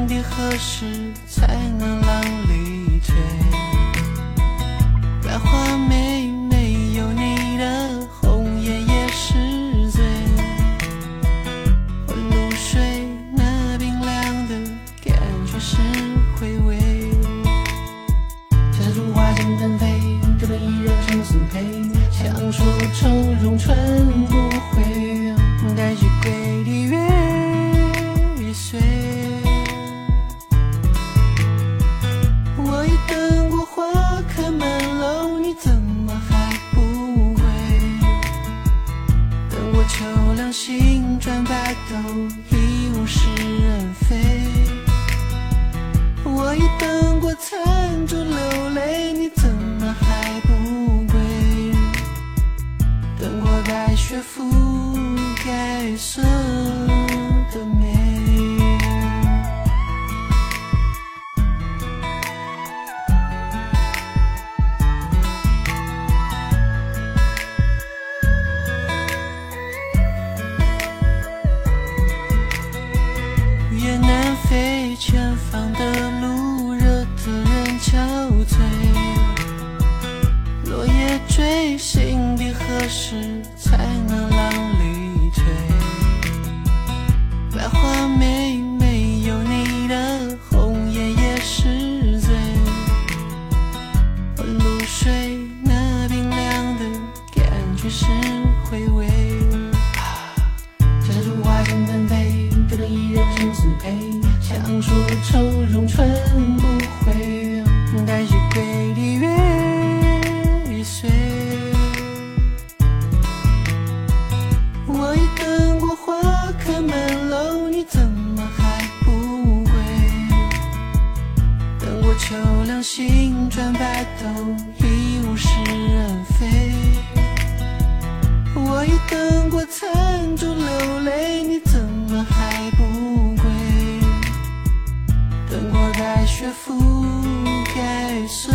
天地何时才能浪里退白花玫白头已物是人非，我已等过残烛流泪，你怎么还不归？等过白雪覆盖。被前方的路惹的人憔悴，落叶坠，心底何时才能浪里退？百花美，没有你的红颜也是醉，露水那冰凉的感觉是。书愁容春不悔，待去归里月已碎。我已等过花开满楼，你怎么还不归？等过秋凉，星转白头，已物是人非。我已等过残烛流泪，你。却覆盖所